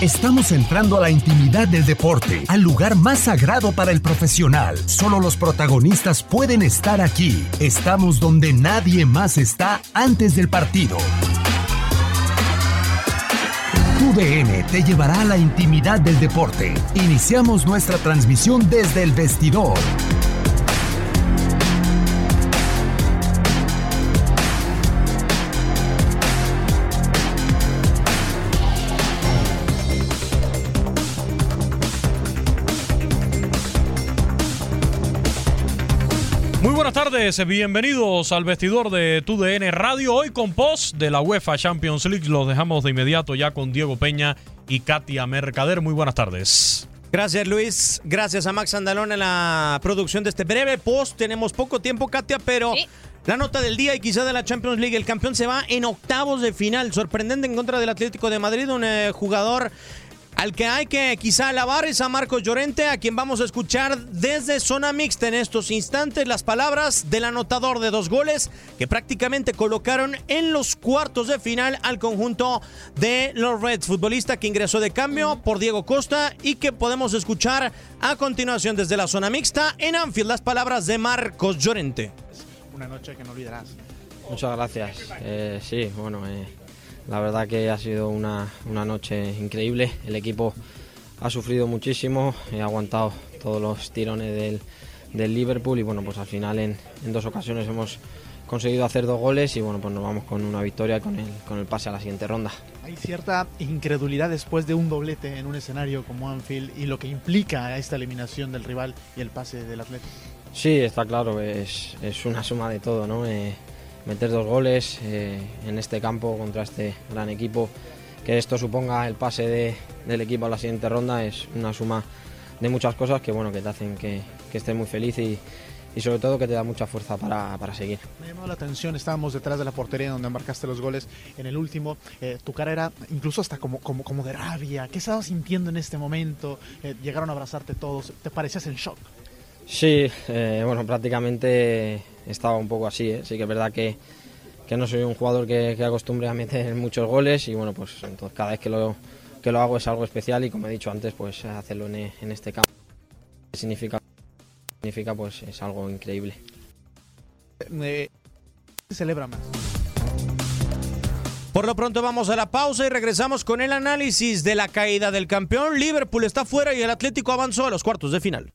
Estamos entrando a la intimidad del deporte, al lugar más sagrado para el profesional. Solo los protagonistas pueden estar aquí. Estamos donde nadie más está antes del partido. UDN te llevará a la intimidad del deporte. Iniciamos nuestra transmisión desde el vestidor. Tardes, bienvenidos al vestidor de TUDN Radio. Hoy con post de la UEFA Champions League. Los dejamos de inmediato ya con Diego Peña y Katia Mercader. Muy buenas tardes. Gracias Luis, gracias a Max Andalón en la producción de este breve post. Tenemos poco tiempo, Katia, pero la nota del día y quizá de la Champions League. El campeón se va en octavos de final. Sorprendente en contra del Atlético de Madrid, un eh, jugador al que hay que quizá alabar es a Marcos Llorente, a quien vamos a escuchar desde zona mixta en estos instantes las palabras del anotador de dos goles que prácticamente colocaron en los cuartos de final al conjunto de los Reds, futbolista que ingresó de cambio por Diego Costa y que podemos escuchar a continuación desde la zona mixta en Anfield las palabras de Marcos Llorente. Una noche que no olvidarás. Muchas gracias. Eh, sí, bueno, eh, la verdad que ha sido una, una noche increíble. El equipo ha sufrido muchísimo, he aguantado todos los tirones del, del Liverpool y bueno, pues al final en, en, dos ocasiones hemos conseguido hacer dos goles y bueno, pues nos vamos con una victoria con el, con el pase a la siguiente ronda. Hay cierta incredulidad después de un doblete en un escenario como Anfield y lo que implica esta eliminación del rival y el pase del Atlético. Sí, está claro, es, es una suma de todo, ¿no? Eh, meter dos goles eh, en este campo contra este gran equipo. Que esto suponga el pase de, del equipo a la siguiente ronda es una suma de muchas cosas que, bueno, que te hacen que, que estés muy feliz y, y sobre todo que te da mucha fuerza para, para, seguir. Me llamó la atención, estábamos detrás de la portería donde marcaste los goles en el último, eh, tu cara era incluso hasta como, como, como de rabia, ¿qué estabas sintiendo en este momento? Eh, llegaron a abrazarte todos, ¿te parecías en shock? Sí, eh, bueno, prácticamente estaba un poco así. ¿eh? Sí que es verdad que, que no soy un jugador que, que, acostumbre a meter muchos goles y bueno, pues entonces cada vez que lo, que lo hago es algo especial y como he dicho antes, pues hacerlo en, en este campo significa, significa pues es algo increíble. Eh, celebra más? Por lo pronto vamos a la pausa y regresamos con el análisis de la caída del campeón. Liverpool está fuera y el Atlético avanzó a los cuartos de final.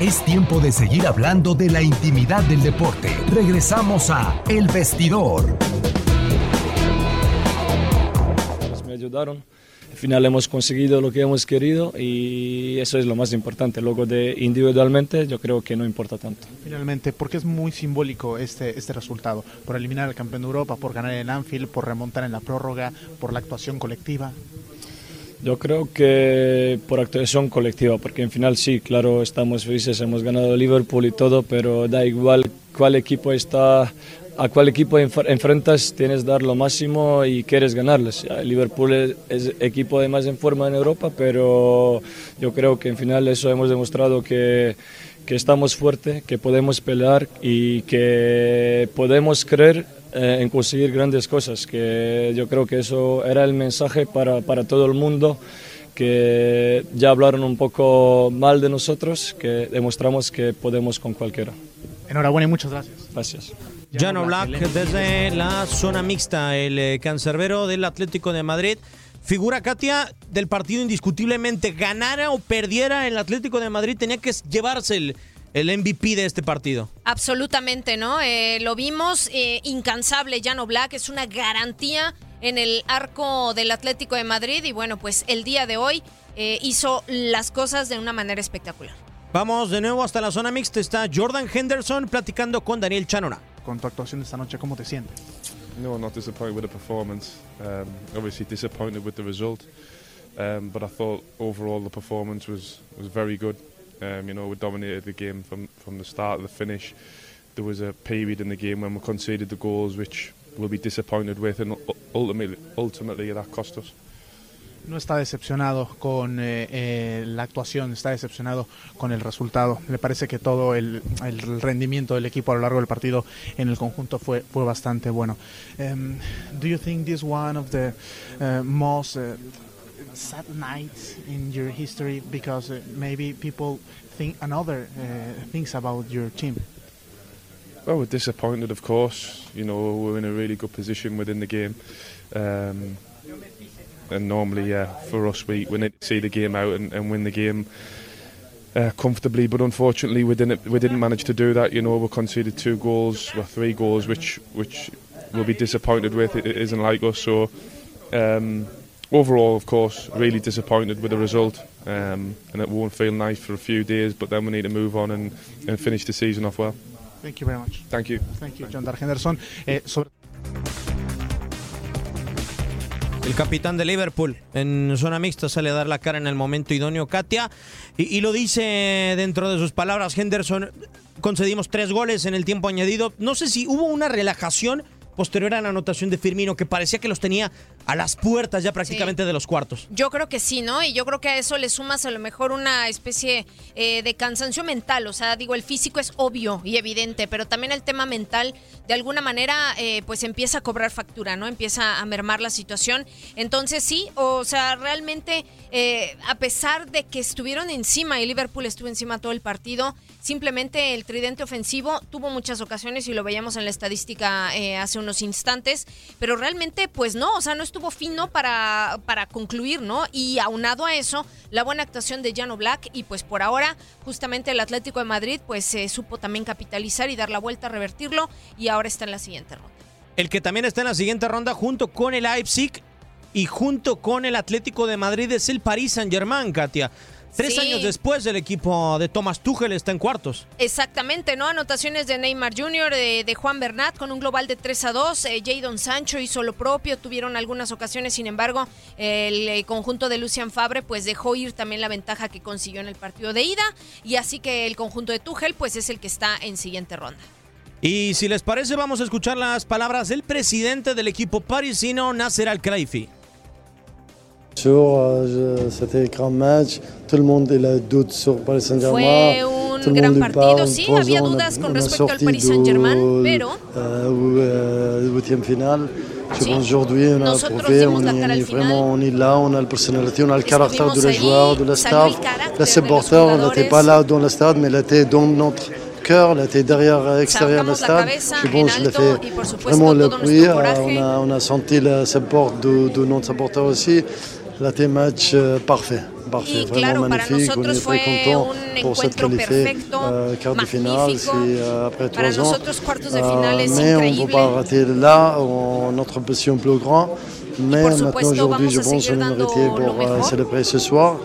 Es tiempo de seguir hablando de la intimidad del deporte. Regresamos a El Vestidor. Me ayudaron. Al final hemos conseguido lo que hemos querido y eso es lo más importante. Luego de individualmente yo creo que no importa tanto. Finalmente, porque es muy simbólico este, este resultado? Por eliminar al campeón de Europa, por ganar en Anfield, por remontar en la prórroga, por la actuación colectiva. Yo creo que por actuación colectiva, porque en final sí, claro, estamos felices, hemos ganado Liverpool y todo, pero da igual cuál equipo está, a cuál equipo enfrentas, tienes que dar lo máximo y quieres ganarles. Liverpool es, es equipo de más en forma en Europa, pero yo creo que en final eso hemos demostrado que, que estamos fuertes, que podemos pelear y que podemos creer eh, en conseguir grandes cosas, que yo creo que eso era el mensaje para, para, todo el mundo, que ya hablaron un poco mal de nosotros, que demostramos que podemos con cualquiera. Enhorabuena y muchas gracias. Gracias. Llano Black desde la zona mixta, el eh, cancerbero del Atlético de Madrid. Figura Katia del partido indiscutiblemente, ganara o perdiera el Atlético de Madrid, tenía que llevarse el, el MVP de este partido. Absolutamente, ¿no? Eh, lo vimos, eh, incansable Llano Black, es una garantía en el arco del Atlético de Madrid y bueno, pues el día de hoy eh, hizo las cosas de una manera espectacular. Vamos de nuevo hasta la zona mixta, está Jordan Henderson platicando con Daniel Chanona. Con tu actuación esta noche, ¿cómo te sientes? No, not disappointed with the performance. Um, obviously disappointed with the result, um, but I thought overall the performance was, was very good. Um, you know, we dominated the game from, the start to the finish. There was a period in the game when we conceded the goals, which we'll be disappointed with, and ultimately, ultimately that cost us. No está decepcionado con eh, eh, la actuación, está decepcionado con el resultado. Le parece que todo el, rendimiento del equipo a lo largo del partido en el conjunto fue, bastante bueno. Um, do you think this one of the uh, most sad night in your history because uh, maybe people think another uh, things about your team? Well, we're disappointed, of course. You know, we're in a really good position within the game. Um, and normally, yeah, for us, we, we need to see the game out and, and win the game uh, comfortably. But unfortunately, we didn't we didn't manage to do that. You know, we conceded two goals, well, three goals, which which we'll be disappointed with. It, it isn't like us. So um, overall, of course, really disappointed with the result. Um, and it won't feel nice for a few days. But then we need to move on and, and finish the season off well. Thank you very much. Thank you. Thank you, John Dar Henderson. Eh, sobre El capitán de Liverpool en zona mixta sale a dar la cara en el momento idóneo, Katia. Y, y lo dice dentro de sus palabras Henderson. Concedimos tres goles en el tiempo añadido. No sé si hubo una relajación posterior a la anotación de Firmino que parecía que los tenía a las puertas ya prácticamente de los cuartos. Yo creo que sí, ¿no? Y yo creo que a eso le sumas a lo mejor una especie eh, de cansancio mental. O sea, digo, el físico es obvio y evidente, pero también el tema mental, de alguna manera, eh, pues empieza a cobrar factura, ¿no? Empieza a mermar la situación. Entonces, sí, o sea, realmente, eh, a pesar de que estuvieron encima y Liverpool estuvo encima todo el partido, simplemente el tridente ofensivo tuvo muchas ocasiones y lo veíamos en la estadística eh, hace unos instantes, pero realmente, pues no, o sea, no estuvo fino para, para concluir, ¿no? Y aunado a eso, la buena actuación de Jano Black y pues por ahora, justamente el Atlético de Madrid, pues se supo también capitalizar y dar la vuelta, revertirlo y ahora está en la siguiente ronda. El que también está en la siguiente ronda junto con el Leipzig y junto con el Atlético de Madrid es el Paris Saint-Germain, Katia. Tres Sí. años después el equipo de Thomas Tuchel está en cuartos. Exactamente, ¿no? Anotaciones de Neymar Jr., de, de Juan Bernat con un global de 3 a 2. Eh, Jadon Sancho hizo lo propio, tuvieron algunas ocasiones, sin embargo, el, eh, conjunto de Lucian Fabre pues dejó ir también la ventaja que consiguió en el partido de ida y así que el conjunto de Tuchel pues es el que está en siguiente ronda. Y si les parece, vamos a escuchar las palabras del presidente del equipo parisino, Nasser Al-Khelaifi. Bonjour, euh, c'était un grand match. Tout le monde a doute sur Paris Saint-Germain. Fue un Tout le gran monde partido, parle, sí, había on dudas con on respecto al Paris Saint-Germain, pero huitième finale. Je pense aujourd'hui on a prouvé, on la est, on vraiment on est là, on a la personnalité, on a le caractère de les joueurs, de la staff. La supporter, elle n'était pas là dans le stade, mais elle était dans notre cœur, elle était derrière, extérieur du la stade. Je en pense qu'elle a fait vraiment le todo bruit. nuestro Euh. On a, on a senti le support de, de notre supporter aussi. Elle a été un match euh, parfait. Parfait, vraiment magnifique. On est très content un pour cette qualifiée euh, quart de finale. C'est euh, après trois ans. Euh, mais on ne peut pas rater là, on- notre position plus grande. Mais maintenant, aujourd'hui, je pense qu'on méritait lo pour euh, célébrer ce soir.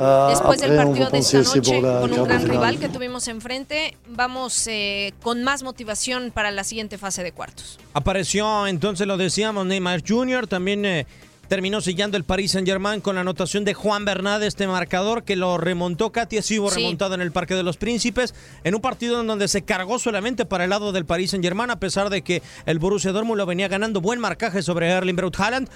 Euh, Después del après, on partido va de penser esta aussi pour noche, la con un gran rival que tuvimos enfrente, vamos eh, con más motivación para la siguiente fase de cuartos. Apareció entonces, lo decíamos, Neymar Jr., también eh, terminó sellando el Paris Saint-Germain con la anotación de Juan Bernat, este marcador que lo remontó Katia, sí hubo Sí. remontado en el Parque de los Príncipes, en un partido en donde se cargó solamente para el lado del Paris Saint-Germain, a pesar de que el Borussia Dortmund lo venía ganando buen marcaje sobre Erling Braut Haaland,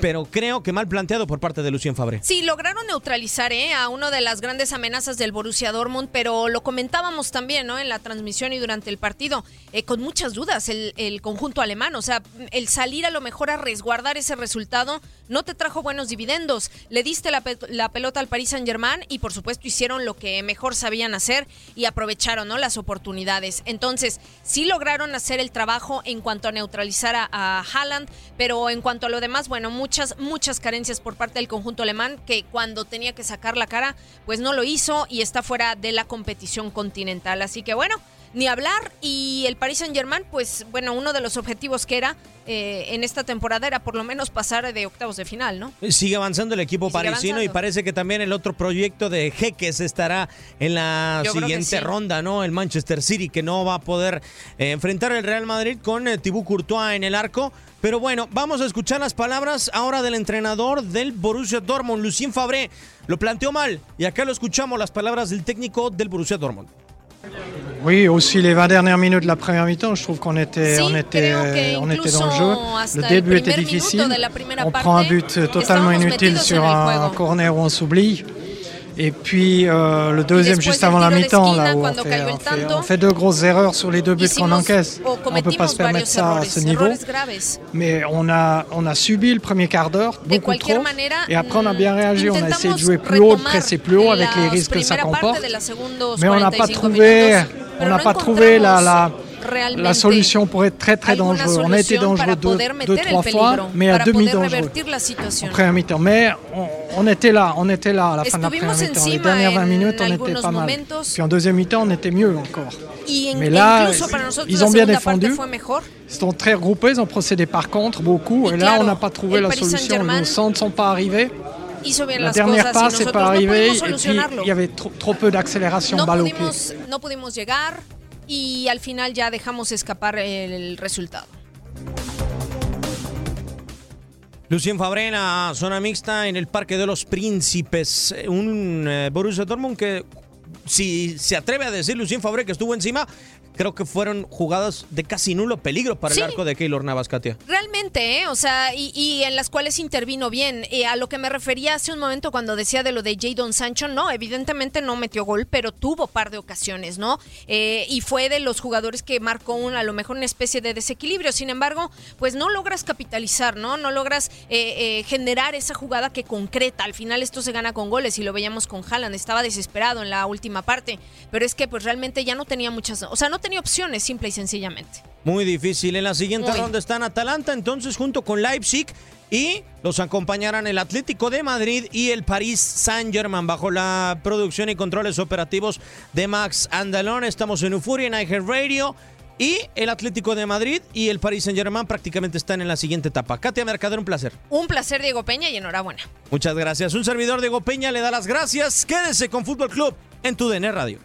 pero creo que mal planteado por parte de Lucien Fabre. Sí, lograron neutralizar ¿eh? a una de las grandes amenazas del Borussia Dortmund, pero lo comentábamos también ¿no? en la transmisión y durante el partido, eh, con muchas dudas el, el conjunto alemán. O sea, el salir a lo mejor a resguardar ese resultado no te trajo buenos dividendos. Le diste la, pe- la pelota al Paris Saint-Germain y por supuesto hicieron lo que mejor sabían hacer y aprovecharon las oportunidades. Entonces, sí lograron hacer el trabajo en cuanto a neutralizar a, a Haaland, pero en cuanto a lo demás, bueno, muchas, muchas carencias por parte del conjunto alemán que cuando tenía que sacar la cara, pues no lo hizo y está fuera de la competición continental. Así que bueno, ni hablar. Y el Paris Saint Germain, pues bueno, uno de los objetivos que era eh, en esta temporada era por lo menos pasar de octavos de final, ¿no? Sigue avanzando el equipo sigue parisino y parece que también el otro proyecto de Jeques estará en la Yo siguiente sí. ronda, ¿no? El Manchester City que no va a poder eh, enfrentar el Real Madrid con eh, Thibaut Courtois en el arco. Pero bueno, vamos a escuchar las palabras ahora del entrenador del Borussia Dortmund, Lucien Fabré. Lo planteó mal y acá lo escuchamos las palabras del técnico del Borussia Dortmund. Oui, aussi les 20 dernières minutes de la première mi-temps, je trouve qu'on était, Sí, on était, que on était dans le jeu. Le début était difficile. On prend un but totalement inutile sur un corner où on s'oublie. Et puis euh, le deuxième juste avant la mi-temps, là où on fait, on, fait, on fait, deux grosses erreurs sur les deux buts qu'on encaisse. On ne peut pas se permettre ça à ce niveau. Mais on a, on a subi le premier quart d'heure, beaucoup trop. Et après, on a bien réagi. On a essayé de jouer plus haut, de presser plus haut avec les risques que ça comporte. Mais on n'a pas trouvé, on n'a pas trouvé la, la la solution pourrait être très très dangereuse. On a été dangereux deux, deux trois fois, mais à demi dangereux en première mi-temps. Mais on, on, était là, on était là à la fin de la première mi-temps. Les dernières 20 minutes, on était pas mal. Puis en deuxième mi-temps, on était mieux encore. mais là, ils ont bien défendu. Ils sont très regroupés, ils ont procédé par contre beaucoup. Et là, on n'a pas trouvé la solution. Les centres ne sont pas arrivés. La dernière passe n'est pas arrivée et puis il y avait trop, trop peu d'accélération no balle au pied. No pudimos llegar y al final ya dejamos escapar el resultado. Lucien Fabré en la zona mixta en el Parque de los Príncipes. Un eh, Borussia Dortmund que, si se atreve a decir Lucien Fabré que estuvo encima, creo que fueron jugadas de casi nulo peligro para el arco de Keylor Navas, Katia. Realmente, ¿eh? o sea, y, en las cuales intervino bien. Eh, a lo que me refería hace un momento cuando decía de lo de Jadon Sancho, no, evidentemente no metió gol, pero tuvo par de ocasiones, ¿no? Eh, y fue de los jugadores que marcó un, a lo mejor una especie de desequilibrio. Sin embargo, pues no logras capitalizar, ¿no? No logras generar esa jugada que concreta. Al final esto se gana con goles y lo veíamos con Haaland. Estaba desesperado en la última parte, pero es que pues realmente ya no tenía muchas, o sea, no tenía opciones, simple y sencillamente. Muy difícil. En la siguiente ronda están Atalanta, entonces junto con Leipzig y los acompañarán el Atlético de Madrid y el París Saint-Germain bajo la producción y controles operativos de Max Andalón. Estamos en Euphoria, en Radio. Y el Atlético de Madrid y el París Saint-Germain prácticamente están en la siguiente etapa. Katia Mercader, un placer. Un placer, Diego Peña, y enhorabuena. Muchas gracias. Un servidor, Diego Peña, le da las gracias. Quédese con Fútbol Club en tu DN Radio.